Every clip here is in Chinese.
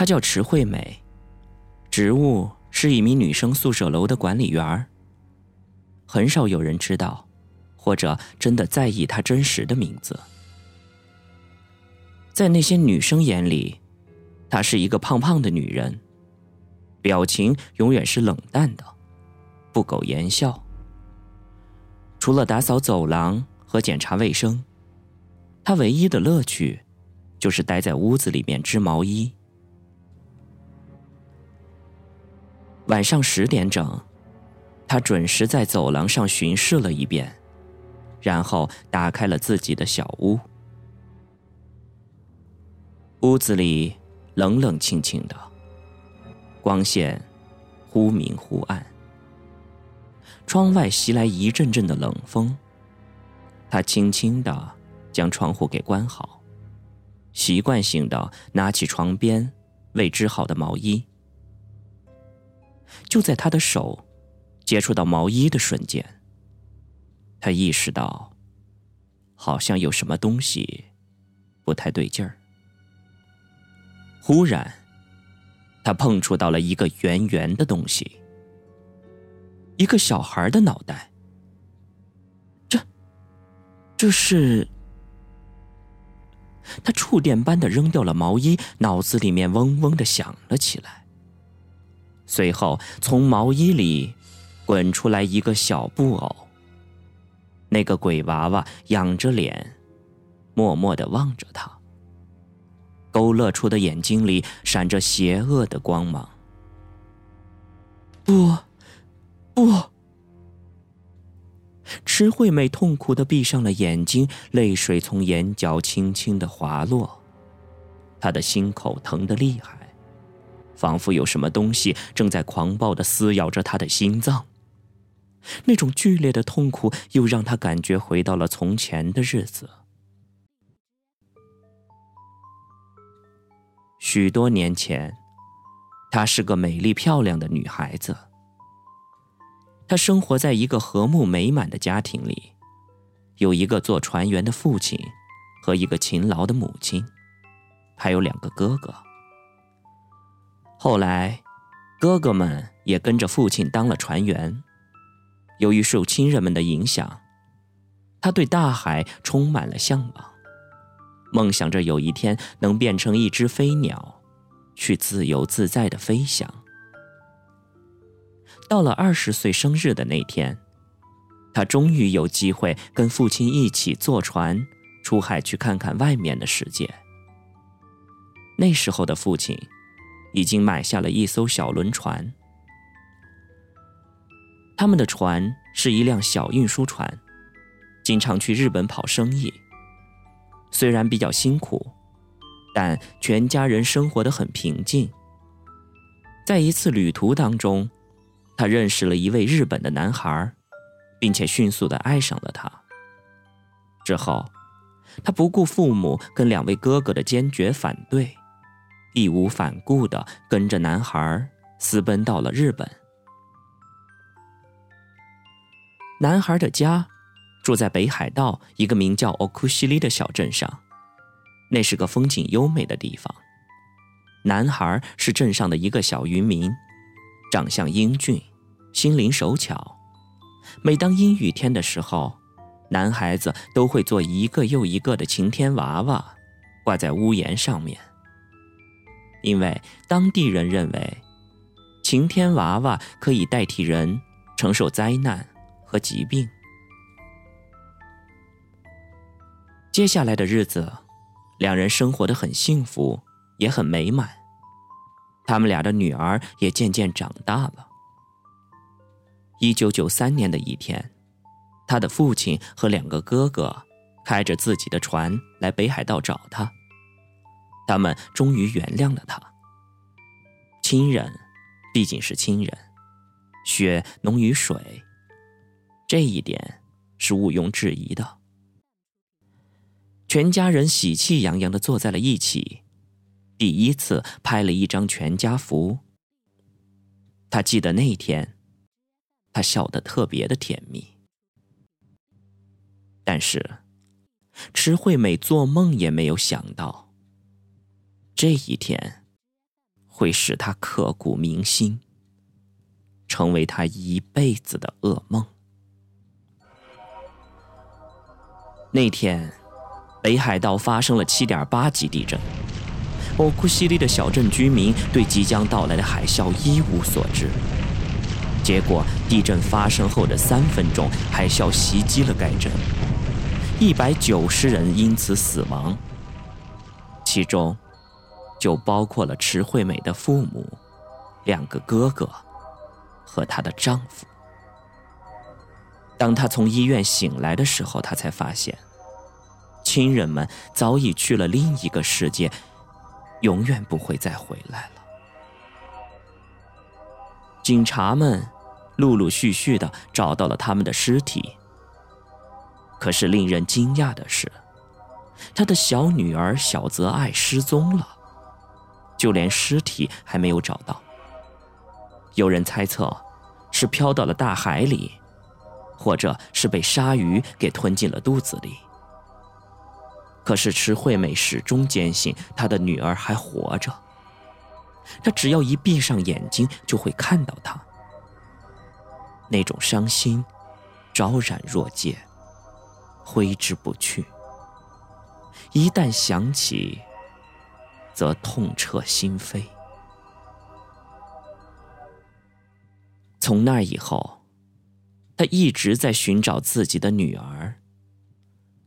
她叫池惠美，职务是一名女生宿舍楼的管理员。很少有人知道，或者真的在意她真实的名字。在那些女生眼里，她是一个胖胖的女人，表情永远是冷淡的，不苟言笑。除了打扫走廊和检查卫生，她唯一的乐趣，就是待在屋子里面织毛衣。晚上十点整。他准时在走廊上巡视了一遍，然后打开了自己的小屋。屋子里冷冷清清的，光线忽明忽暗。窗外袭来一阵阵的冷风。他轻轻的将窗户给关好，习惯性的拿起床边未织好的毛衣。就在他的手。接触到毛衣的瞬间，他意识到，好像有什么东西不太对劲儿。忽然，他碰触到了一个圆圆的东西，一个小孩的脑袋。这，这是……他触电般的扔掉了毛衣，脑子里面嗡嗡的响了起来。随后，从毛衣里。滚出来一个小布偶。那个鬼娃娃仰着脸，默默的望着他，勾勒出的眼睛里闪着邪恶的光芒。不，不！池惠美痛苦的闭上了眼睛，泪水从眼角轻轻的滑落，她的心口疼得厉害，仿佛有什么东西正在狂暴的撕咬着他的心脏。那种剧烈的痛苦，又让他感觉回到了从前的日子。许多年前，她是个美丽漂亮的女孩子。她生活在一个和睦美满的家庭里，有一个做船员的父亲，和一个勤劳的母亲，还有两个哥哥。后来，哥哥们也跟着父亲当了船员。由于受亲人们的影响，他对大海充满了向往，梦想着有一天能变成一只飞鸟，去自由自在的飞翔。到了二十岁生日的那天，他终于有机会跟父亲一起坐船出海去看看外面的世界。那时候的父亲已经买下了一艘小轮船。他们的船是一辆小运输船，经常去日本跑生意。虽然比较辛苦，但全家人生活的很平静。在一次旅途当中，他认识了一位日本的男孩，并且迅速的爱上了他。之后，他不顾父母跟两位哥哥的坚决反对，义无反顾的跟着男孩私奔到了日本。男孩的家住在北海道一个名叫奥库西里的小镇上，那是个风景优美的地方。男孩是镇上的一个小渔民，长相英俊，心灵手巧。每当阴雨天的时候，男孩子都会做一个又一个的晴天娃娃，挂在屋檐上面。因为当地人认为，晴天娃娃可以代替人承受灾难。和疾病。接下来的日子，两人生活的很幸福，也很美满。他们俩的女儿也渐渐长大了。一九九三年的一天，他的父亲和两个哥哥开着自己的船来北海道找他。他们终于原谅了他。亲人毕竟是亲人，血浓于水。这一点是毋庸置疑的。全家人喜气洋洋的坐在了一起，第一次拍了一张全家福。他记得那天，他笑得特别的甜蜜。但是，池惠美做梦也没有想到，这一天会使他刻骨铭心，成为他一辈子的噩梦。那天，北海道发生了七点八级地震。欧库西里的小镇居民对即将到来的海啸一无所知。结果，地震发生后的三分钟，海啸袭击了该镇，一百九十人因此死亡，其中就包括了池惠美的父母、两个哥哥和她的丈夫。当她从医院醒来的时候，她才发现，亲人们早已去了另一个世界。永远不会再回来了。警察们陆陆续续的找到了他们的尸体，可是令人惊讶的是，他的小女儿小泽爱失踪了，就连尸体还没有找到。有人猜测，是飘到了大海里，或者是被鲨鱼给吞进了肚子里。可是池惠美始终坚信她的女儿还活着。她只要一闭上眼睛，就会看到她。那种伤心，昭然若揭，挥之不去。一旦想起，则痛彻心扉。从那以后，他一直在寻找自己的女儿。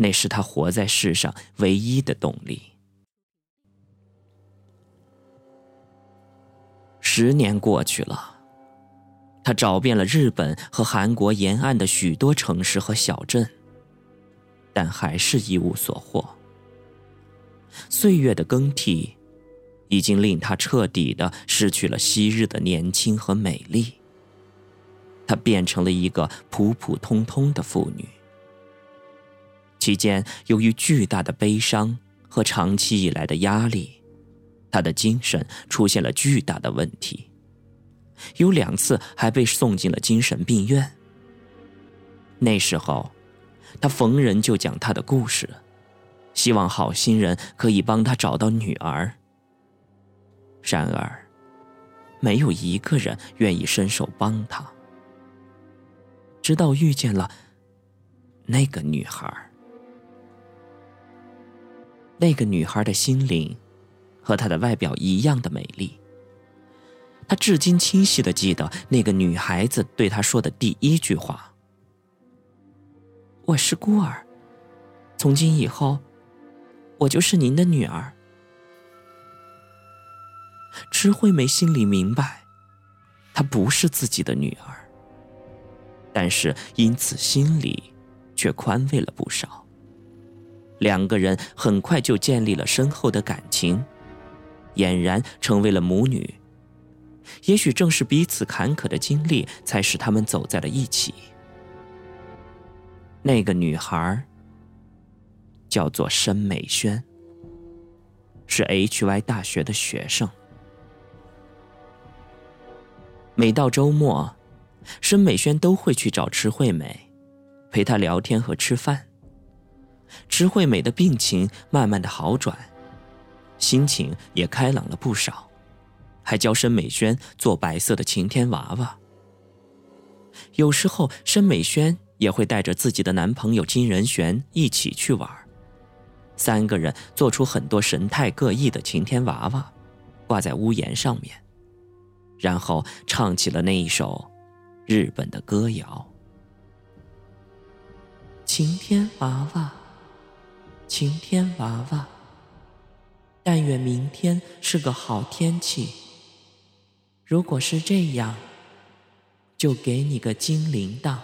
那是他活在世上唯一的动力。十年过去了，他找遍了日本和韩国沿岸的许多城市和小镇，但还是一无所获。岁月的更替，已经令他彻底的失去了昔日的年轻和美丽。她变成了一个普普通通的妇女。期间，由于巨大的悲伤和长期以来的压力，她的精神出现了巨大的问题，有两次还被送进了精神病院。那时候，她逢人就讲她的故事，希望好心人可以帮他找到女儿。然而，没有一个人愿意伸手帮他。直到遇见了那个女孩。那个女孩的心灵，和她的外表一样的美丽。他至今清晰的记得那个女孩子对他说的第一句话：“我是孤儿，从今以后，我就是您的女儿。”池惠美心里明白，她不是自己的女儿，但是因此心里却宽慰了不少。两个人很快就建立了深厚的感情，俨然成为了母女。也许正是彼此坎坷的经历，才使他们走在了一起。那个女孩叫做申美轩，是 H.Y 大学的学生。每到周末，申美轩都会去找池惠美，陪她聊天和吃饭。池惠美的病情慢慢的好转，心情也开朗了不少，还教申美轩做白色的晴天娃娃。有时候，申美轩也会带着自己的男朋友金仁玄一起去玩，三个人做出很多神态各异的晴天娃娃，挂在屋檐上面，然后唱起了那一首日本的歌谣：晴天娃娃。晴天娃娃，但愿明天是个好天气。如果是这样，就给你个金铃铛。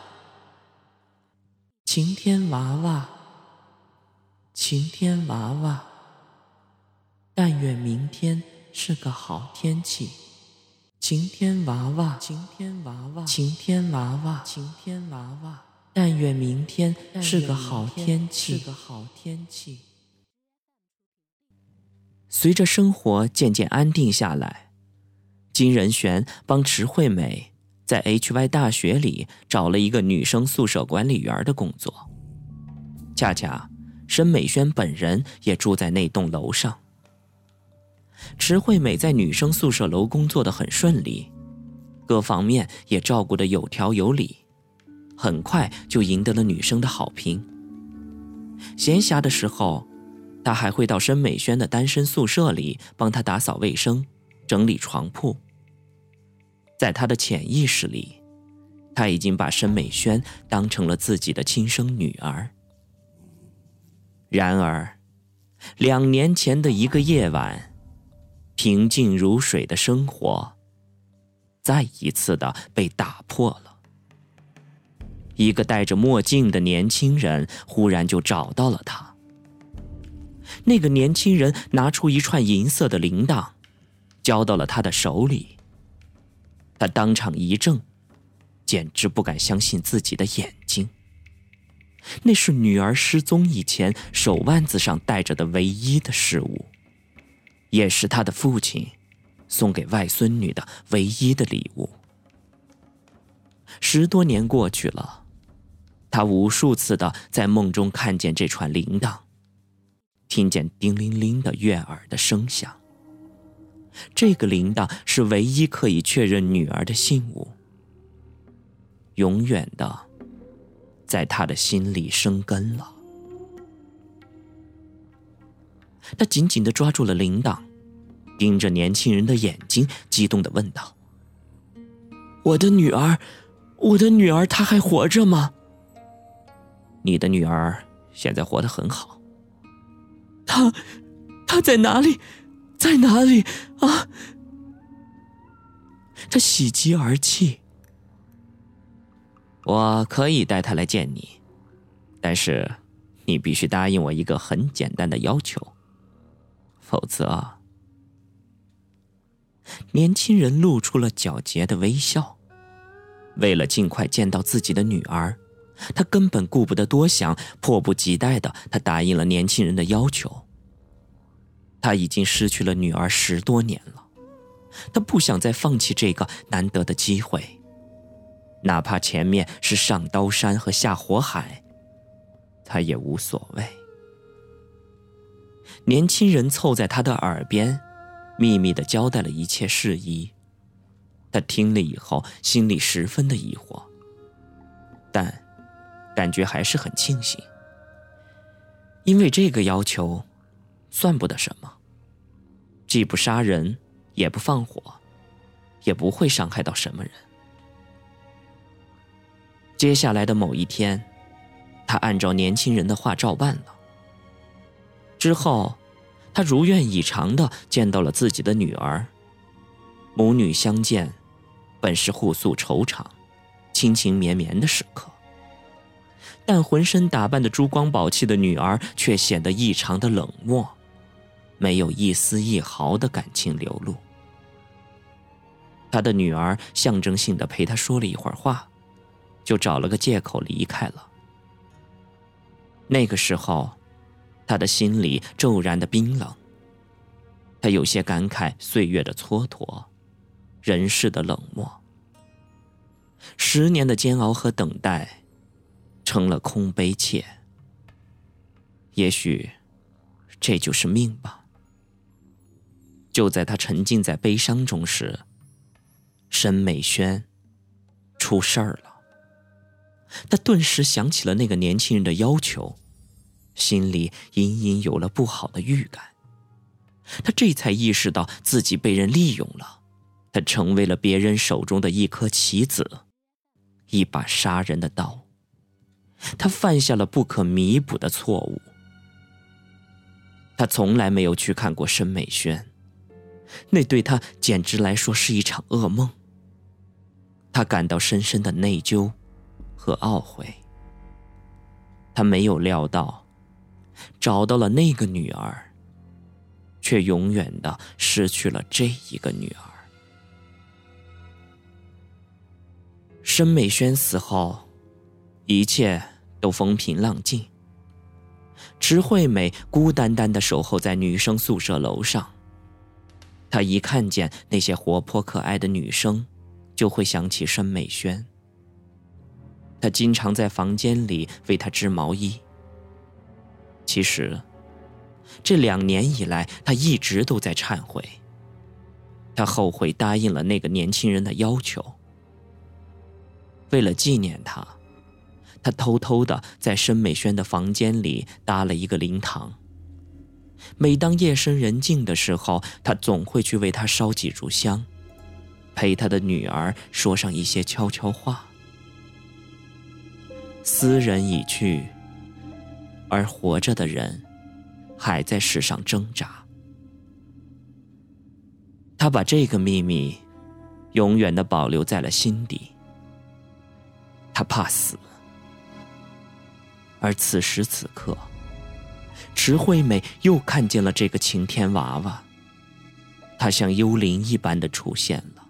晴天娃娃，晴天娃娃，但愿明天是个好天气。晴天娃娃，晴天娃娃，晴天娃娃，晴天娃娃。但愿明天是个好天气。随着生活渐渐安定下来，金仁玄帮池惠美在 H.Y 大学里找了一个女生宿舍管理员的工作。恰恰，申美萱本人也住在那栋楼上。池惠美在女生宿舍楼工作的很顺利，各方面也照顾得有条有理，很快就赢得了女生的好评。闲暇的时候，她还会到申美轩的单身宿舍里帮她打扫卫生、整理床铺。在他的潜意识里，他已经把申美轩当成了自己的亲生女儿。然而，两年前的一个夜晚。平静如水的生活，再一次的被打破了。一个戴着墨镜的年轻人忽然就找到了他。那个年轻人拿出一串银色的铃铛，交到了他的手里。他当场一怔，简直不敢相信自己的眼睛。那是女儿失踪以前手腕子上戴着的唯一的饰物。也是他的父亲送给外孙女的唯一的礼物。十多年过去了，他无数次的在梦中看见这串铃铛，听见叮铃铃的悦耳的声响。这个铃铛是唯一可以确认女儿的信物，永远的在他的心里生根了。他紧紧的抓住了铃铛，盯着年轻人的眼睛，激动的问道：“我的女儿，我的女儿，她还活着吗？”“你的女儿现在活得很好。”“她，她在哪里？在哪里？啊！”他喜极而泣。我可以带她来见你，但是你必须答应我一个很简单的要求。否则，年轻人露出了皎洁的微笑。为了尽快见到自己的女儿，他根本顾不得多想，迫不及待的他答应了年轻人的要求。他已经失去了女儿十多年了，他不想再放弃这个难得的机会，哪怕前面是上刀山和下火海，他也无所谓。年轻人凑在他的耳边，秘密的交代了一切事宜。他听了以后，心里十分的疑惑，但感觉还是很庆幸，因为这个要求算不得什么，既不杀人，也不放火，也不会伤害到什么人。接下来的某一天，他按照年轻人的话照办了。之后，他如愿以偿的见到了自己的女儿。母女相见，本是互诉愁肠、亲情绵绵的时刻。但浑身打扮的珠光宝气的女儿却显得异常的冷漠，没有一丝一毫的感情流露。他的女儿象征性的陪他说了一会儿话，就找了个借口离开了。那个时候。他的心里骤然的冰冷。他有些感慨岁月的蹉跎，人世的冷漠。十年的煎熬和等待，成了空悲切。也许，这就是命吧。就在他沉浸在悲伤中时，申美轩出事儿了。他顿时想起了那个年轻人的要求。心里隐隐有了不好的预感，他这才意识到自己被人利用了，他成为了别人手中的一颗棋子，一把杀人的刀。他犯下了不可弥补的错误。他从来没有去看过申美轩，那对他简直来说是一场噩梦。他感到深深的内疚和懊悔。他没有料到。找到了那个女儿，却永远的失去了这一个女儿。申美轩死后，一切都风平浪静。池惠美孤单单的守候在女生宿舍楼上。她一看见那些活泼可爱的女生，就会想起申美轩。他经常在房间里为她织毛衣。其实，这两年以来，他一直都在忏悔。他后悔答应了那个年轻人的要求。为了纪念他，他偷偷的在申美轩的房间里搭了一个灵堂。每当夜深人静的时候，他总会去为他烧几炷香，陪他的女儿说上一些悄悄话。斯人已去，而活着的人还在世上挣扎。他把这个秘密永远的保留在了心底。他怕死，而此时此刻。池惠美又看见了这个晴天娃娃，他像幽灵一般的出现了。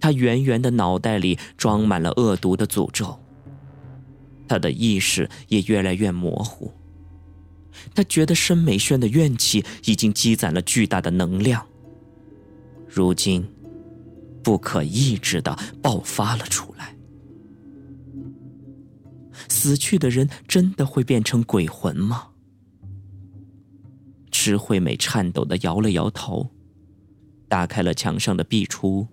他圆圆的脑袋里装满了恶毒的诅咒，他的意识也越来越模糊。他觉得申美轩的怨气已经积攒了巨大的能量，如今不可抑制的爆发了出来。死去的人真的会变成鬼魂吗？池惠美颤抖的摇了摇头，打开了墙上的壁橱，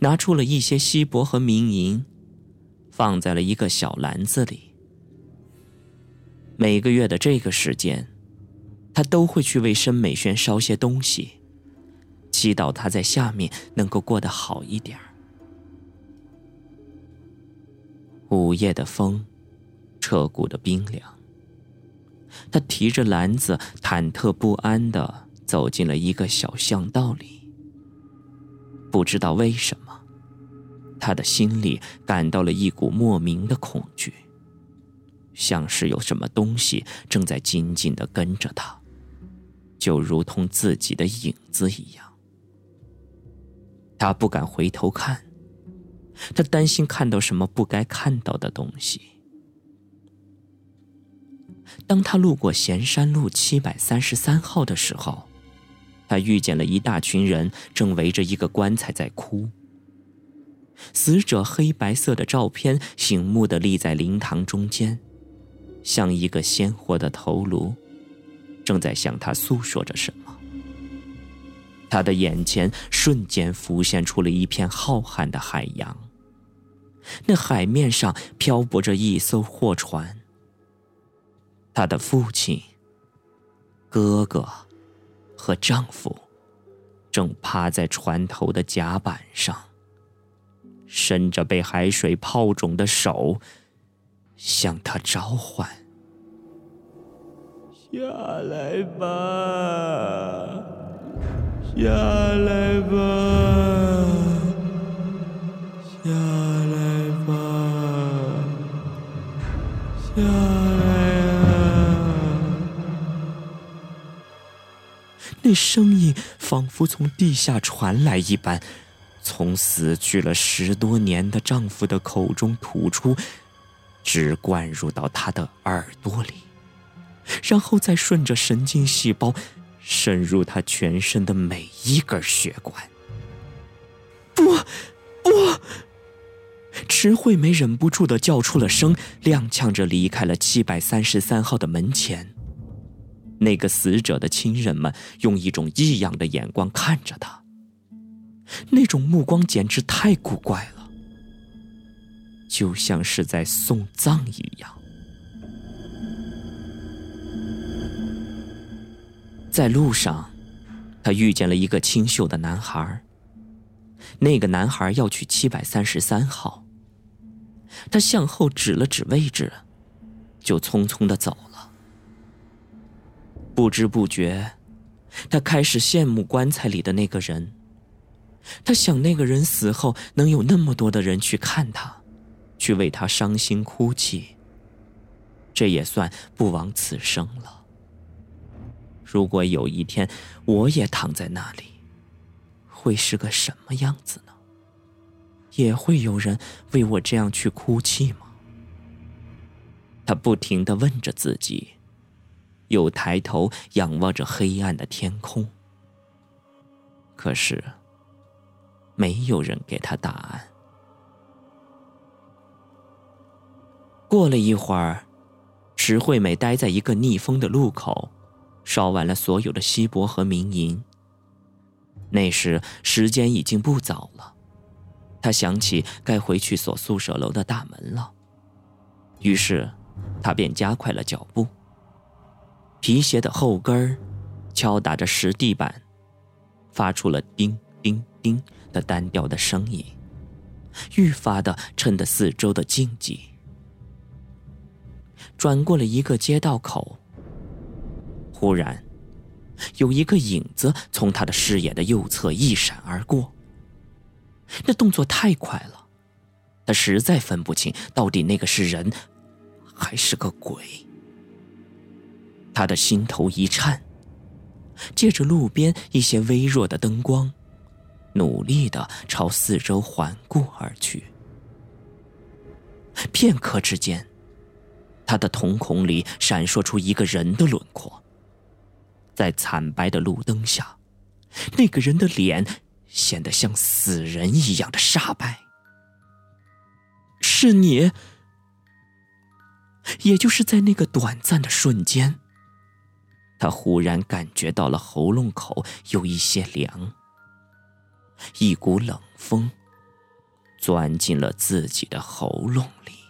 拿出了一些锡箔和冥银，放在了一个小篮子里。每个月的这个时间，他都会去为申美轩烧些东西，祈祷他在下面能够过得好一点午夜的风，彻骨的冰凉。他提着篮子，忐忑不安的走进了一个小巷道里。不知道为什么，他的心里感到了一股莫名的恐惧，像是有什么东西正在紧紧的跟着他，就如同自己的影子一样。他不敢回头看，他担心看到什么不该看到的东西。当他路过咸山路七百三十三号的时候，他遇见了一大群人，正围着一个棺材在哭。死者黑白色的照片醒目的立在灵堂中间，像一个鲜活的头颅，正在向他诉说着什么。他的眼前瞬间浮现出了一片浩瀚的海洋，那海面上漂泊着一艘货船。他的父亲、哥哥和丈夫正趴在船头的甲板上，伸着被海水泡肿的手，向他召唤：“下来吧，下来吧，下来吧，下来啊。”那声音仿佛从地下传来一般，从死去了十多年的丈夫的口中吐出，直灌入到他的耳朵里，然后再顺着神经细胞渗入他全身的每一根血管。不，不！池惠美忍不住的叫出了声，踉跄着离开了七百三十三号的门前。那个死者的亲人们用一种异样的眼光看着他，那种目光简直太古怪了，就像是在送葬一样。在路上，他遇见了一个清秀的男孩。那个男孩要去七百三十三号，他向后指了指位置，就匆匆的走了。不知不觉，他开始羡慕棺材里的那个人。他想，那个人死后能有那么多的人去看他，去为他伤心哭泣。这也算不枉此生了。如果有一天我也躺在那里，会是个什么样子呢？也会有人为我这样去哭泣吗？他不停的问着自己。又抬头仰望着黑暗的天空，可是没有人给他答案。过了一会儿，石惠美待在一个逆风的路口，烧完了所有的锡箔和冥银。那时时间已经不早了，他想起该回去锁宿舍楼的大门了，于是他便加快了脚步。皮鞋的后跟儿敲打着石地板，发出了叮叮叮的单调的声音，愈发的衬得四周的静寂。转过了一个街道口，忽然。有一个影子从他的视野的右侧一闪而过。那动作太快了，他实在分不清到底那个是人，还是个鬼。他的心头一颤，借着路边一些微弱的灯光，努力的朝四周环顾而去。片刻之间，他的瞳孔里闪烁出一个人的轮廓。在惨白的路灯下，那个人的脸显得像死人一样的煞白。是你，也就是在那个短暂的瞬间，他忽然感觉到了喉咙口有一些凉，一股冷风钻进了自己的喉咙里。